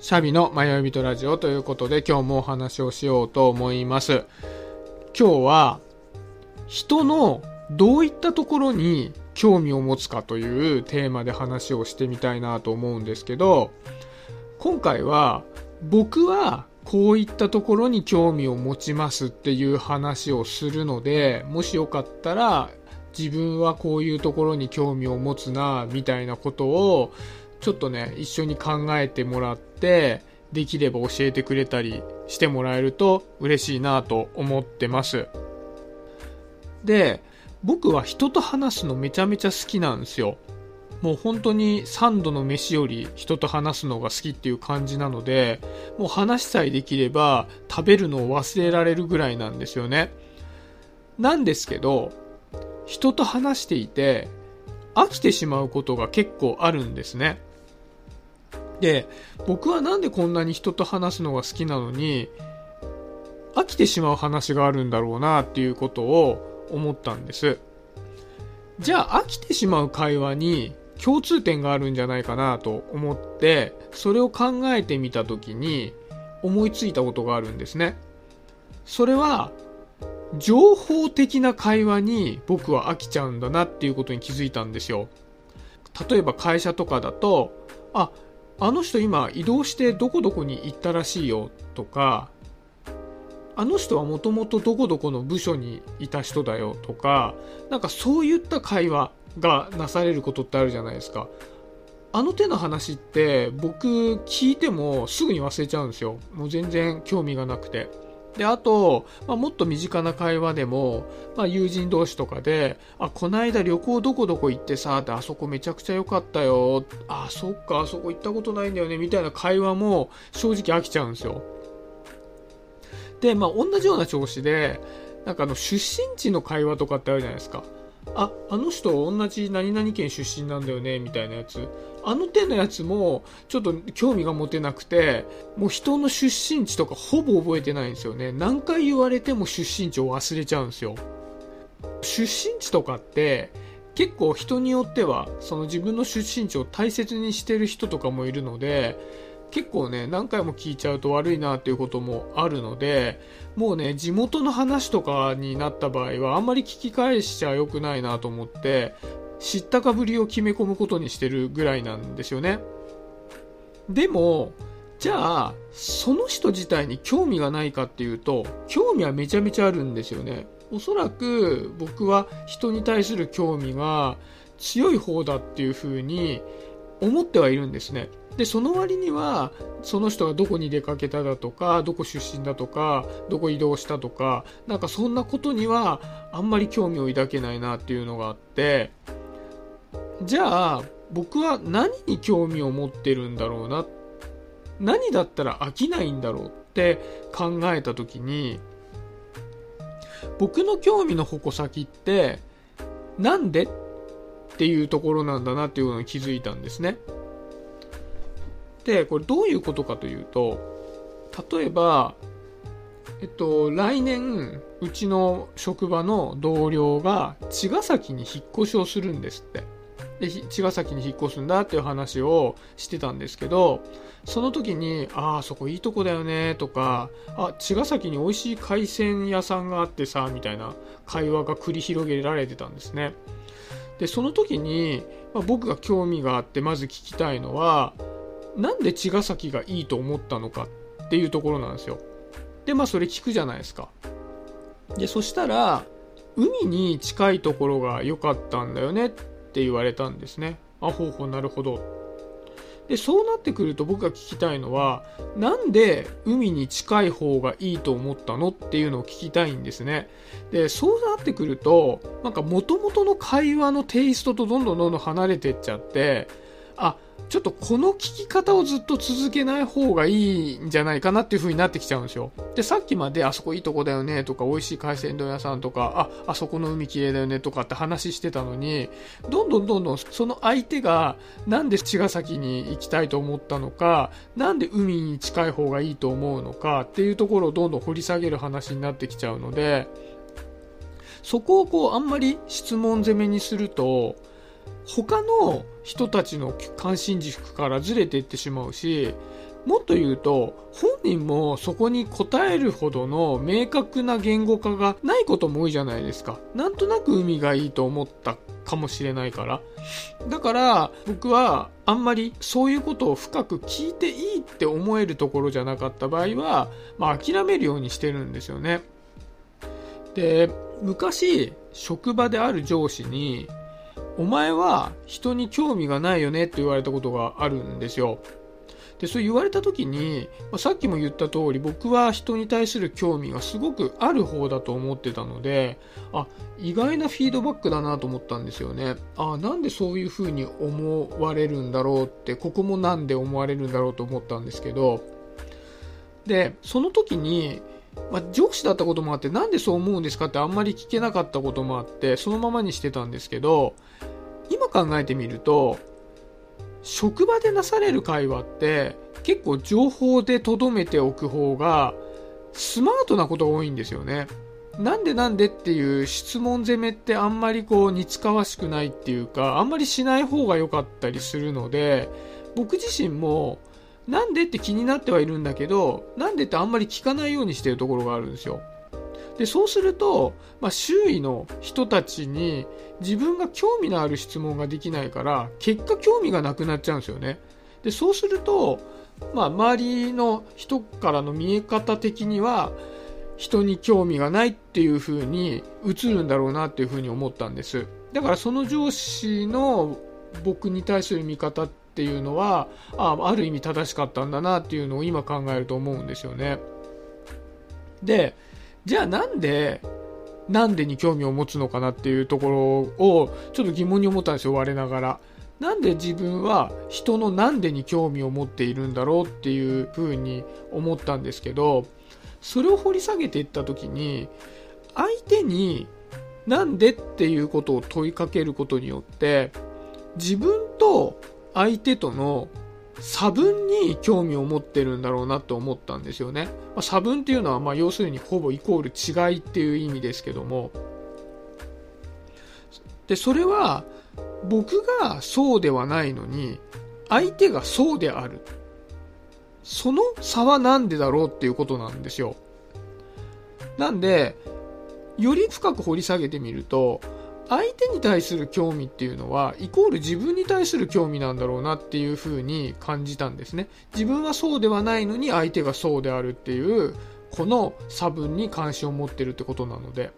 シャビの迷い人ラジオということで今日もお話をしようと思います。今日は人のどういったところに興味を持つかというテーマで話をしてみたいなと思うんですけど、今回は僕はこういったところに興味を持ちますっていう話をするので、もしよかったら自分はこういうところに興味を持つな、みたいなことをちょっとね、一緒に考えてもらって、できれば教えてくれたりしてもらえると嬉しいなと思ってます。で、僕は人と話すのめちゃめちゃ好きなんですよ。もう本当に3度の飯より人と話すのが好きっていう感じなので、もう話さえできれば食べるのを忘れられるぐらいなんですよね。なんですけど、人と話していて飽きてしまうことが結構あるんですね。で、僕はなんでこんなに人と話すのが好きなのに、飽きてしまう話があるんだろうなっていうことを思ったんです。じゃあ飽きてしまう会話に共通点があるんじゃないかなと思って、それを考えてみたときに思いついたことがあるんですね。それは、情報的な会話に僕は飽きちゃうんだなっていうことに気づいたんですよ。例えば会社とかだと、あ、あの人今移動してどこどこに行ったらしいよとか、あの人はもともとどこどこの部署にいた人だよとか、なんかそういった会話がなされることってあるじゃないですか。あの手の話って僕聞いてもすぐに忘れちゃうんですよ。もう全然興味がなくて。で、あと、まあ、もっと身近な会話でも、まあ、友人同士とかで、あ、こないだ旅行どこどこ行ってさ、で、あそこめちゃくちゃ良かったよ。あ、そっか、あそこ行ったことないんだよね、みたいな会話も正直飽きちゃうんですよ。で、まあ、同じような調子で、なんかあの、出身地の会話とかってあるじゃないですか。あ、あの人同じ何々県出身なんだよね、みたいなやつ。あの手のやつも、ちょっと興味が持てなくて、もう人の出身地とかほぼ覚えてないんですよね。何回言われても出身地を忘れちゃうんですよ。出身地とかって、結構人によっては、その自分の出身地を大切にしてる人とかもいるので、結構ね、何回も聞いちゃうと悪いなっていうこともあるので、もうね、地元の話とかになった場合は、あんまり聞き返しちゃ良くないなと思って、知ったかぶりを決め込むことにしてるぐらいなんですよね。でも、じゃあ、その人自体に興味がないかっていうと、興味はめちゃめちゃあるんですよね。おそらく僕は人に対する興味が強い方だっていうふうに思ってはいるんですね。で、その割には、その人がどこに出かけただとか、どこ出身だとか、どこ移動したとか、なんかそんなことにはあんまり興味を抱けないなっていうのがあって、じゃあ、僕は何に興味を持ってるんだろうな、何だったら飽きないんだろうって考えた時に、僕の興味の矛先って、なんで？っていうところなんだなっていうのに気づいたんですね。で、これどういうことかというと、例えば、えっと、来年、うちの職場の同僚が茅ヶ崎に引っ越しをするんですって。で、茅ヶ崎に引っ越すんだっていう話をしてたんですけど、その時に、ああ、そこいいとこだよね、とか、あ、茅ヶ崎に美味しい海鮮屋さんがあってさ、みたいな会話が繰り広げられてたんですね。で、その時に、まあ、僕が興味があってまず聞きたいのは、なんで茅ヶ崎がいいと思ったのかっていうところなんですよ。で、まあそれ聞くじゃないですか。で、そしたら、海に近いところが良かったんだよねっって言われたんですね。あ、ほうほう、なるほど。で、そうなってくると僕が聞きたいのは、なんで海に近い方がいいと思ったのっていうのを聞きたいんですね。で、そうなってくると、なんか元々の会話のテイストとどんどんどんどん離れてっちゃって、あ、ちょっとこの聞き方をずっと続けない方がいいんじゃないかなっていう風になってきちゃうんですよ。で、さっきまであそこいいとこだよねとか、美味しい海鮮丼屋さんとか、あ、あそこの海綺麗だよねとかって話してたのに、どんどんどんどんその相手がなんで茅ヶ崎に行きたいと思ったのか、なんで海に近い方がいいと思うのかっていうところをどんどん掘り下げる話になってきちゃうので、そこをこうあんまり質問攻めにすると、他の人たちの関心軸からずれていってしまうし、もっと言うと、本人もそこに答えるほどの明確な言語化がないことも多いじゃないですか。なんとなく海がいいと思ったかもしれないから。だから僕はあんまりそういうことを深く聞いていいって思えるところじゃなかった場合は、まあ諦めるようにしてるんですよね。で、昔職場である上司に、お前は人に興味がないよねって言われたことがあるんですよ。で、そう言われた時に、ま、さっきも言った通り僕は人に対する興味がすごくある方だと思ってたので、あ、意外なフィードバックだなと思ったんですよね。あ、なんでそういう風に思われるんだろうって、ここもなんで思われるんだろうと思ったんですけど、で、その時に、まあ、上司だったこともあって、なんでそう思うんですかってあんまり聞けなかったこともあって、そのままにしてたんですけど、今考えてみると、職場でなされる会話って結構情報で留めておく方がスマートなことが多いんですよね。なんでなんでっていう質問攻めってあんまりこう似つかわしくないっていうか、あんまりしない方が良かったりするので、僕自身もなんでって気になってはいるんだけど、なんでってあんまり聞かないようにしてるところがあるんですよ。で、そうすると、まあ、周囲の人たちに自分が興味のある質問ができないから、結果興味がなくなっちゃうんですよね。で、そうすると、まあ、周りの人からの見え方的には、人に興味がないっていう風に映るんだろうなっていう風に思ったんです。だからその上司の僕に対する見方っていうのは、あある意味正しかったんだなっていうのを今考えると思うんですよね。で、じゃあなんで、なんでに興味を持つのかなっていうところをちょっと疑問に思ったんですよ、我ながら。なんで自分は人のなんでに興味を持っているんだろうっていうふうに思ったんですけど、それを掘り下げていった時に、相手になんでっていうことを問いかけることによって、自分と相手との差分に興味を持ってるんだろうなと思ったんですよね。まあ、差分っていうのは、まあ、要するにほぼイコール違いっていう意味ですけども。で、それは、僕がそうではないのに、相手がそうである。その差は何でだろうっていうことなんですよ。なんで、より深く掘り下げてみると、相手に対する興味っていうのはイコール自分に対する興味なんだろうなっていうふうに感じたんですね。自分はそうではないのに相手がそうであるっていうこの差分に関心を持ってるってことなので。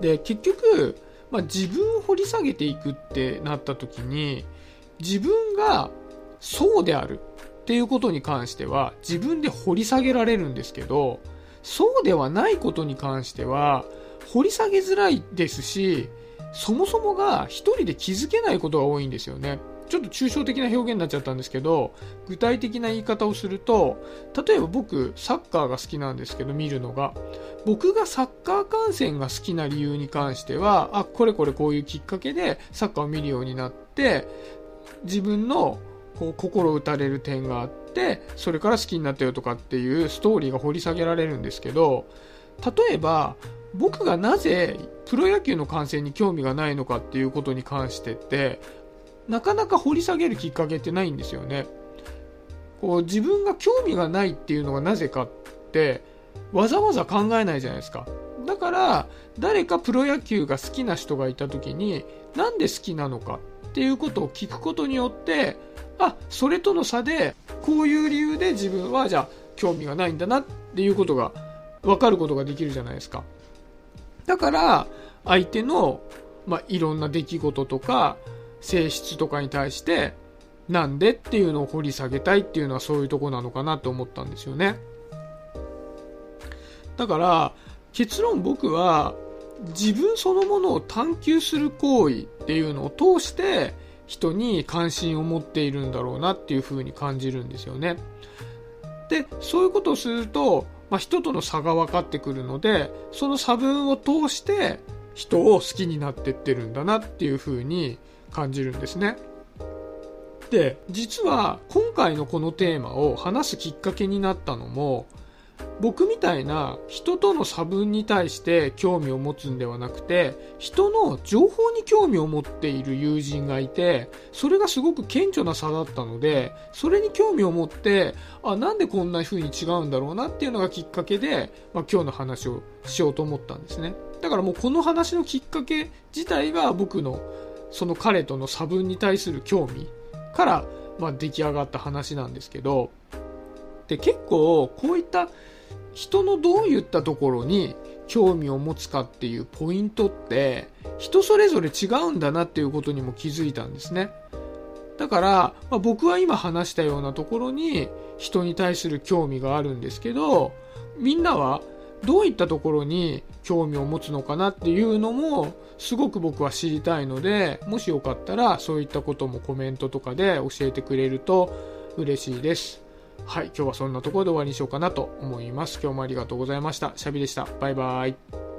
で結局、まあ、自分を掘り下げていくってなった時に自分がそうであるっていうことに関しては自分で掘り下げられるんですけどそうではないことに関しては掘り下げづらいですし、そもそもが一人で気づけないことが多いんですよね。ちょっと抽象的な表現になっちゃったんですけど、具体的な言い方をすると、例えば僕、サッカーが好きなんですけど、見るのが。僕がサッカー観戦が好きな理由に関しては、あ、これこれこういうきっかけでサッカーを見るようになって、自分のこう心打たれる点があって、それから好きになったよとかっていうストーリーが掘り下げられるんですけど、例えば、僕がなぜプロ野球の観戦に興味がないのかっていうことに関してってなかなか掘り下げるきっかけってないんですよね。こう自分が興味がないっていうのがなぜかってわざわざ考えないじゃないですか。だから誰かプロ野球が好きな人がいた時になんで好きなのかっていうことを聞くことによってあそれとの差でこういう理由で自分はじゃあ興味がないんだなっていうことが分かることができるじゃないですか。だから、相手の、まあ、いろんな出来事とか、性質とかに対して、なんでっていうのを掘り下げたいっていうのはそういうとこなのかなと思ったんですよね。だから、結論僕は、自分そのものを探求する行為っていうのを通して人に関心を持っているんだろうなっていうふうに感じるんですよね。で、そういうことをすると、まあ、人との差が分かってくるので、その差分を通して人を好きになってってるんだなっていう風に感じるんですね。で、実は今回のこのテーマを話すきっかけになったのも、僕みたいな人との差分に対して興味を持つんではなくて人の情報に興味を持っている友人がいてそれがすごく顕著な差だったのでそれに興味を持ってあなんでこんな風に違うんだろうなっていうのがきっかけで、まあ、今日の話をしようと思ったんですね。だからもうこの話のきっかけ自体が僕のその彼との差分に対する興味から、まあ、出来上がった話なんですけどで結構こういった人のどういったところに興味を持つかっていうポイントって人それぞれ違うんだなっていうことにも気づいたんですね。だから、まあ、僕は今話したようなところに人に対する興味があるんですけど、みんなはどういったところに興味を持つのかなっていうのもすごく僕は知りたいので、もしよかったらそういったこともコメントとかで教えてくれると嬉しいです。はい、今日はそんなところで終わりにしようかなと思います。今日もありがとうございました。シャビでした。バイバイ。